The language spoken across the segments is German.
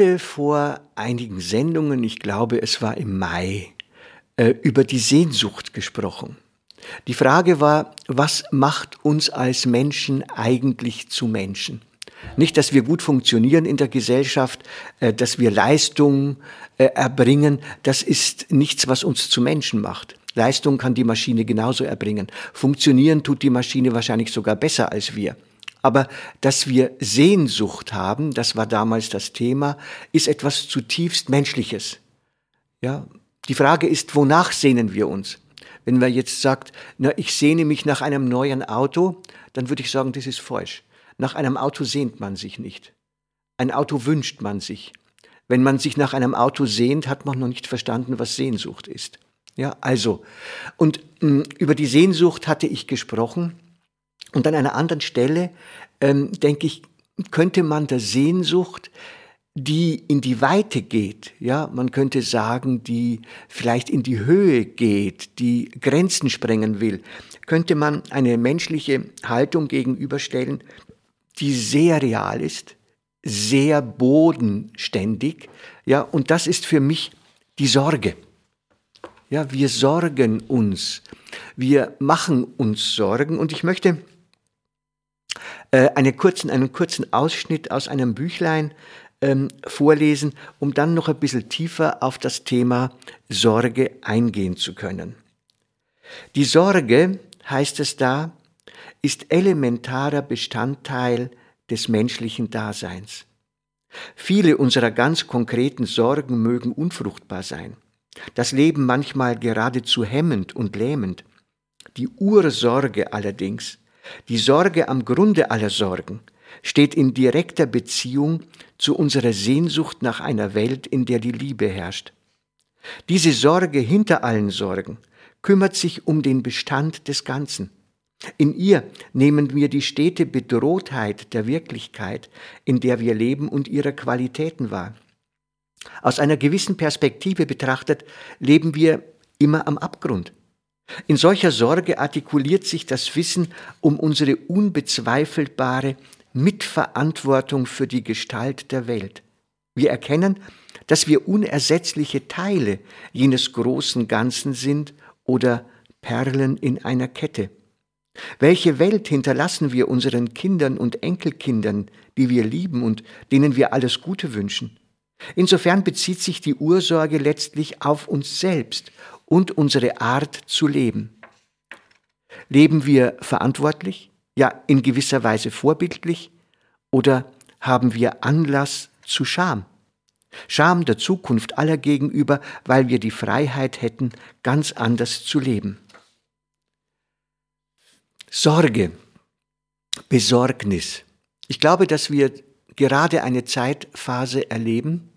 Hatte vor einigen Sendungen, ich glaube es war im Mai, äh, über die Sehnsucht gesprochen. Die Frage war, was macht uns als Menschen eigentlich zu Menschen? Nicht, dass wir gut funktionieren in der Gesellschaft, äh, dass wir Leistung äh, erbringen, das ist nichts, was uns zu Menschen macht. Leistung kann die Maschine genauso erbringen. Funktionieren tut die Maschine wahrscheinlich sogar besser als wir. Aber dass wir Sehnsucht haben, das war damals das Thema, ist etwas zutiefst Menschliches. Ja, die Frage ist, wonach sehnen wir uns? Wenn man jetzt sagt, na, ich sehne mich nach einem neuen Auto, dann würde ich sagen, das ist falsch. Nach einem Auto sehnt man sich nicht. Ein Auto wünscht man sich. Wenn man sich nach einem Auto sehnt, hat man noch nicht verstanden, was Sehnsucht ist. Ja, also. Und mh, hm, über die Sehnsucht hatte ich gesprochen. Und an einer anderen Stelle, ähm, denke ich, könnte man der Sehnsucht, die in die Weite geht, ja, man könnte sagen, die vielleicht in die Höhe geht, die Grenzen sprengen will, könnte man eine menschliche Haltung gegenüberstellen, die sehr real ist, sehr bodenständig, ja, und das ist für mich die Sorge. Ja, wir sorgen uns, wir machen uns Sorgen und ich möchte äh, eine kurzen, einen kurzen Ausschnitt aus einem Büchlein ähm, vorlesen, um dann noch ein bisschen tiefer auf das Thema Sorge eingehen zu können. Die Sorge, heißt es da, ist elementarer Bestandteil des menschlichen Daseins. Viele unserer ganz konkreten Sorgen mögen unfruchtbar sein, das Leben manchmal geradezu hemmend und lähmend. Die Ursorge allerdings die Sorge am Grunde aller Sorgen steht in direkter Beziehung zu unserer Sehnsucht nach einer Welt, in der die Liebe herrscht. Diese Sorge hinter allen Sorgen kümmert sich um den Bestand des Ganzen. In ihr nehmen wir die stete Bedrohtheit der Wirklichkeit, in der wir leben und ihre Qualitäten wahr. Aus einer gewissen Perspektive betrachtet leben wir immer am Abgrund. In solcher Sorge artikuliert sich das Wissen um unsere unbezweifelbare Mitverantwortung für die Gestalt der Welt. Wir erkennen, dass wir unersetzliche Teile jenes großen Ganzen sind oder Perlen in einer Kette. Welche Welt hinterlassen wir unseren Kindern und Enkelkindern, die wir lieben und denen wir alles Gute wünschen? Insofern bezieht sich die Ursorge letztlich auf uns selbst und unsere Art zu leben. Leben wir verantwortlich, ja in gewisser Weise vorbildlich, oder haben wir Anlass zu Scham? Scham der Zukunft aller gegenüber, weil wir die Freiheit hätten, ganz anders zu leben. Sorge, Besorgnis. Ich glaube, dass wir gerade eine Zeitphase erleben,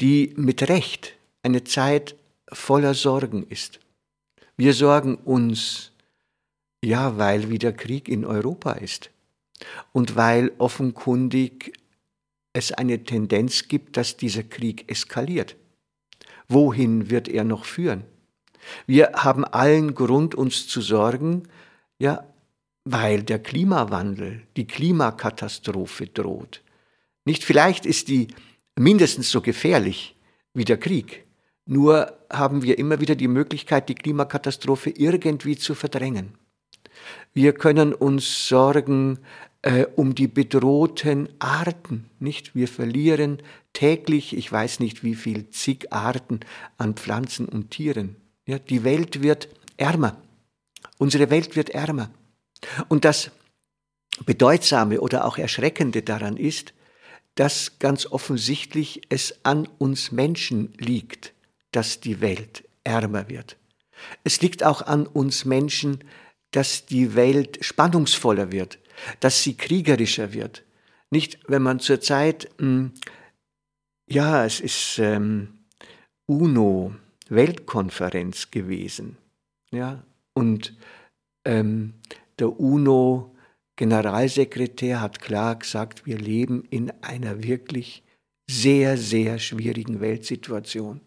die mit Recht eine Zeit voller Sorgen ist. Wir sorgen uns, ja, weil wieder Krieg in Europa ist und weil offenkundig es eine Tendenz gibt, dass dieser Krieg eskaliert. Wohin wird er noch führen? Wir haben allen Grund, uns zu sorgen, ja, weil der Klimawandel, die Klimakatastrophe droht. Nicht vielleicht ist die mindestens so gefährlich wie der Krieg, nur haben wir immer wieder die Möglichkeit, die Klimakatastrophe irgendwie zu verdrängen. Wir können uns sorgen äh, um die bedrohten Arten, nicht? Wir verlieren täglich, ich weiß nicht wie viel, zig Arten an Pflanzen und Tieren. Ja, die Welt wird ärmer. Unsere Welt wird ärmer. Und das Bedeutsame oder auch Erschreckende daran ist, dass ganz offensichtlich es an uns Menschen liegt, dass die Welt ärmer wird. Es liegt auch an uns Menschen, dass die Welt spannungsvoller wird, dass sie kriegerischer wird. Nicht, wenn man zurzeit, hm, ja, es ist ähm, UNO, Weltkonferenz gewesen, ja, und ähm, der UNO-Generalsekretär hat klar gesagt, wir leben in einer wirklich sehr, sehr schwierigen Weltsituation.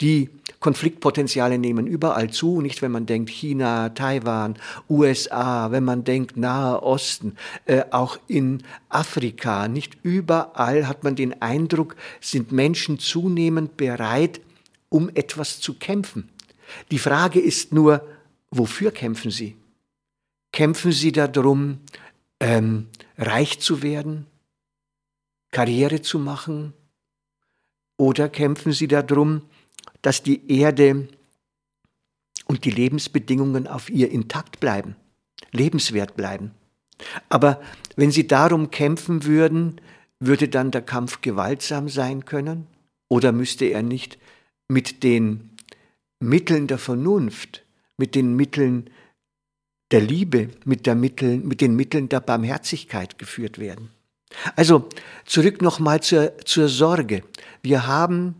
Die Konfliktpotenziale nehmen überall zu, nicht wenn man denkt China, Taiwan, USA, wenn man denkt Nahe Osten, äh, auch in Afrika, nicht überall hat man den Eindruck, sind Menschen zunehmend bereit, um etwas zu kämpfen. Die Frage ist nur, wofür kämpfen sie? Kämpfen sie darum, ähm, reich zu werden, Karriere zu machen? Oder kämpfen sie darum, dass die Erde und die Lebensbedingungen auf ihr intakt bleiben, lebenswert bleiben? Aber wenn sie darum kämpfen würden, würde dann der Kampf gewaltsam sein können? Oder müsste er nicht mit den Mitteln der Vernunft, mit den Mitteln der Liebe, mit, der Mittel, mit den Mitteln der Barmherzigkeit geführt werden? Also zurück nochmal zur, zur Sorge. Wir haben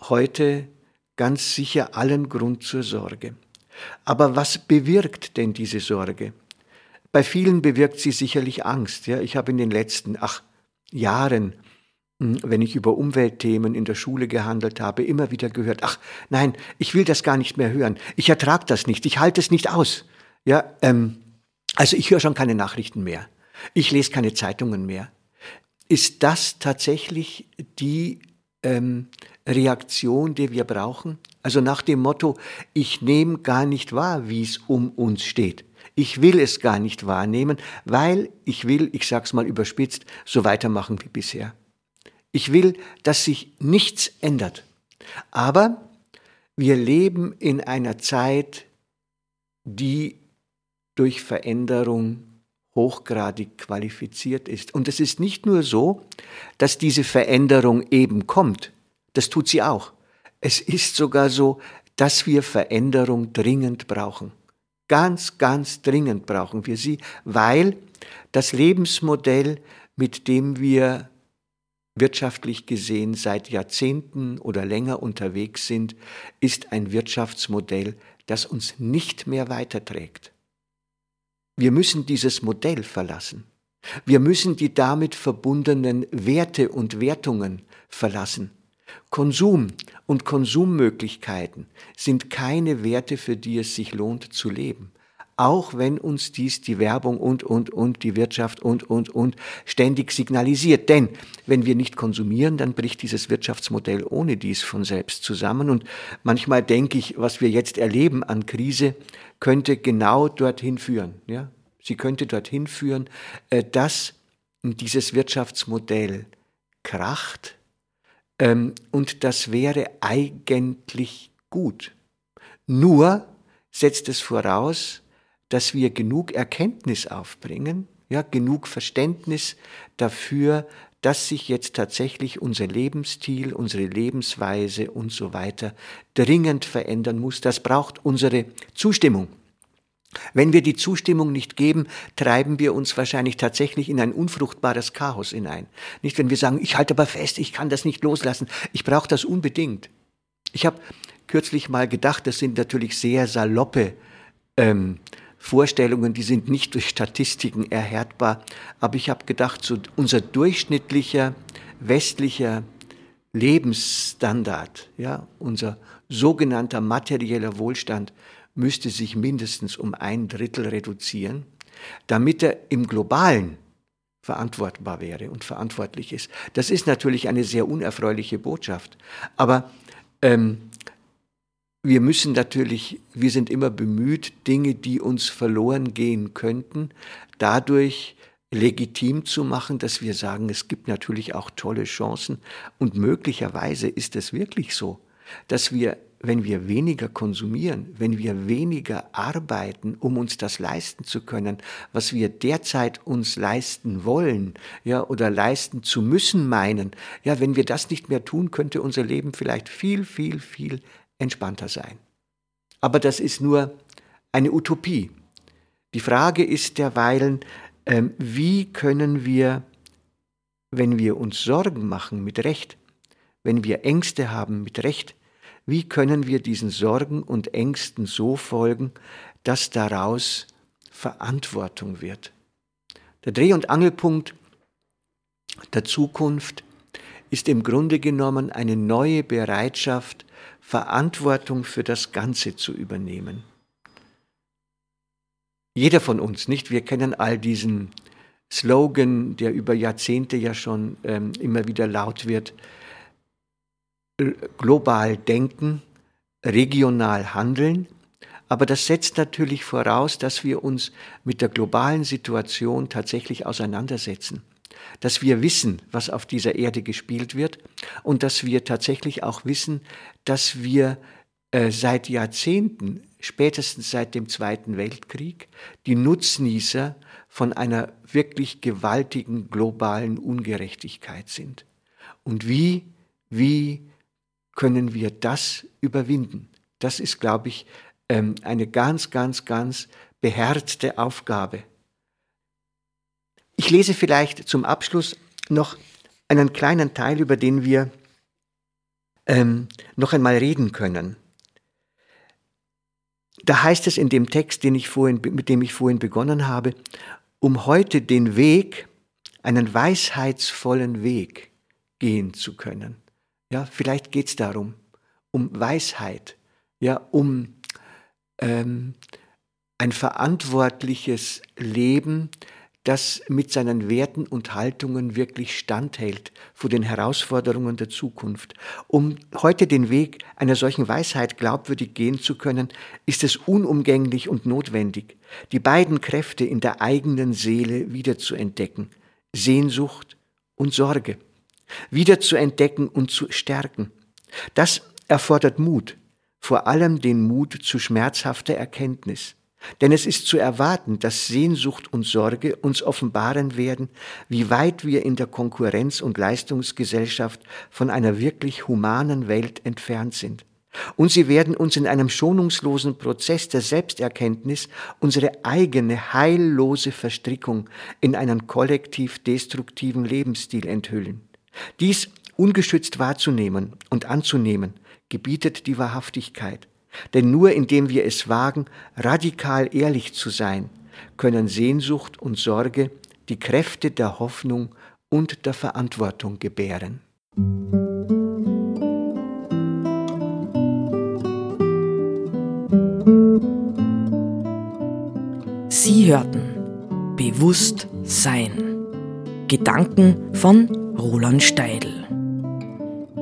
heute ganz sicher allen Grund zur Sorge. Aber was bewirkt denn diese Sorge? Bei vielen bewirkt sie sicherlich Angst. Ja, ich habe in den letzten ach, Jahren, hm, wenn ich über Umweltthemen in der Schule gehandelt habe, immer wieder gehört, ach nein, ich will das gar nicht mehr hören. Ich ertrage das nicht, ich halte es nicht aus. Ja, ähm, also ich höre schon keine Nachrichten mehr. Ich lese keine Zeitungen mehr. Ist das tatsächlich die ähm, Reaktion, die wir brauchen? Also nach dem Motto, ich nehme gar nicht wahr, wie es um uns steht. Ich will es gar nicht wahrnehmen, weil ich will, ich sag's mal überspitzt, so weitermachen wie bisher. Ich will, dass sich nichts ändert. Aber wir leben in einer Zeit, die durch Veränderung hochgradig qualifiziert ist. Und es ist nicht nur so, dass diese Veränderung eben kommt, das tut sie auch. Es ist sogar so, dass wir Veränderung dringend brauchen. Ganz, ganz dringend brauchen wir sie, weil das Lebensmodell, mit dem wir wirtschaftlich gesehen seit Jahrzehnten oder länger unterwegs sind, ist ein Wirtschaftsmodell, das uns nicht mehr weiterträgt. Wir müssen dieses Modell verlassen. Wir müssen die damit verbundenen Werte und Wertungen verlassen. Konsum und Konsummöglichkeiten sind keine Werte, für die es sich lohnt zu leben. Auch wenn uns dies die Werbung und, und, und, die Wirtschaft und, und, und ständig signalisiert. Denn wenn wir nicht konsumieren, dann bricht dieses Wirtschaftsmodell ohne dies von selbst zusammen. Und manchmal denke ich, was wir jetzt erleben an Krise, könnte genau dorthin führen. Ja? Sie könnte dorthin führen, äh, dass dieses Wirtschaftsmodell kracht ähm, und das wäre eigentlich gut. Nur setzt es voraus, dass wir genug Erkenntnis aufbringen, ja, genug Verständnis dafür, dass sich jetzt tatsächlich unser Lebensstil, unsere Lebensweise und so weiter dringend verändern muss. Das braucht unsere Zustimmung. Wenn wir die Zustimmung nicht geben, treiben wir uns wahrscheinlich tatsächlich in ein unfruchtbares Chaos hinein. Nicht, wenn wir sagen, ich halte aber fest, ich kann das nicht loslassen, ich brauche das unbedingt. Ich habe kürzlich mal gedacht, das sind natürlich sehr saloppe ähm, Vorstellungen, die sind nicht durch Statistiken erhärtbar, aber ich habe gedacht, so unser durchschnittlicher westlicher Lebensstandard, ja, unser sogenannter materieller Wohlstand müsste sich mindestens um ein Drittel reduzieren, damit er im globalen verantwortbar wäre und verantwortlich ist. Das ist natürlich eine sehr unerfreuliche Botschaft. Aber ähm, wir müssen natürlich, wir sind immer bemüht, Dinge, die uns verloren gehen könnten, dadurch legitim zu machen, dass wir sagen, es gibt natürlich auch tolle Chancen. Und möglicherweise ist es wirklich so, dass wir wenn wir weniger konsumieren, wenn wir weniger arbeiten, um uns das leisten zu können, was wir derzeit uns leisten wollen, ja, oder leisten zu müssen meinen, ja, wenn wir das nicht mehr tun, könnte unser Leben vielleicht viel, viel, viel entspannter sein. Aber das ist nur eine Utopie. Die Frage ist derweilen, ähm, wie können wir, wenn wir uns Sorgen machen, mit Recht, wenn wir Ängste haben, mit Recht, wie können wir diesen Sorgen und Ängsten so folgen, dass daraus Verantwortung wird. Der Dreh- und Angelpunkt der Zukunft ist im Grunde genommen eine neue Bereitschaft, Verantwortung für das Ganze zu übernehmen. Jeder von uns, nicht? Wir kennen all diesen Slogan, der über Jahrzehnte ja schon ähm, immer wieder laut wird. Global denken, regional handeln. Aber das setzt natürlich voraus, dass wir uns mit der globalen Situation tatsächlich auseinandersetzen dass wir wissen, was auf dieser Erde gespielt wird und dass wir tatsächlich auch wissen, dass wir äh, seit Jahrzehnten, spätestens seit dem Zweiten Weltkrieg, die Nutznießer von einer wirklich gewaltigen globalen Ungerechtigkeit sind. Und wie, wie können wir das überwinden? Das ist, glaube ich, ähm, eine ganz, ganz, ganz beherzte Aufgabe. Ich lese vielleicht zum Abschluss noch einen kleinen Teil, über den wir ähm, noch einmal reden können. Da heißt es in dem Text, den ich vorhin, mit dem ich vorhin begonnen habe, um heute den Weg, einen weisheitsvollen Weg gehen zu können. Ja, vielleicht geht es darum, um Weisheit, ja, um ähm, ein verantwortliches Leben, das mit seinen Werten und Haltungen wirklich standhält vor den Herausforderungen der Zukunft. Um heute den Weg einer solchen Weisheit glaubwürdig gehen zu können, ist es unumgänglich und notwendig, die beiden Kräfte in der eigenen Seele wiederzuentdecken, Sehnsucht und Sorge, wiederzuentdecken und zu stärken. Das erfordert Mut, vor allem den Mut zu schmerzhafter Erkenntnis. Denn es ist zu erwarten, dass Sehnsucht und Sorge uns offenbaren werden, wie weit wir in der Konkurrenz- und Leistungsgesellschaft von einer wirklich humanen Welt entfernt sind. Und sie werden uns in einem schonungslosen Prozess der Selbsterkenntnis unsere eigene heillose Verstrickung in einen kollektiv destruktiven Lebensstil enthüllen. Dies ungeschützt wahrzunehmen und anzunehmen, gebietet die Wahrhaftigkeit. Denn nur indem wir es wagen, radikal ehrlich zu sein, können Sehnsucht und Sorge die Kräfte der Hoffnung und der Verantwortung gebären. Sie hörten Bewusst Sein. Gedanken von Roland Steidl.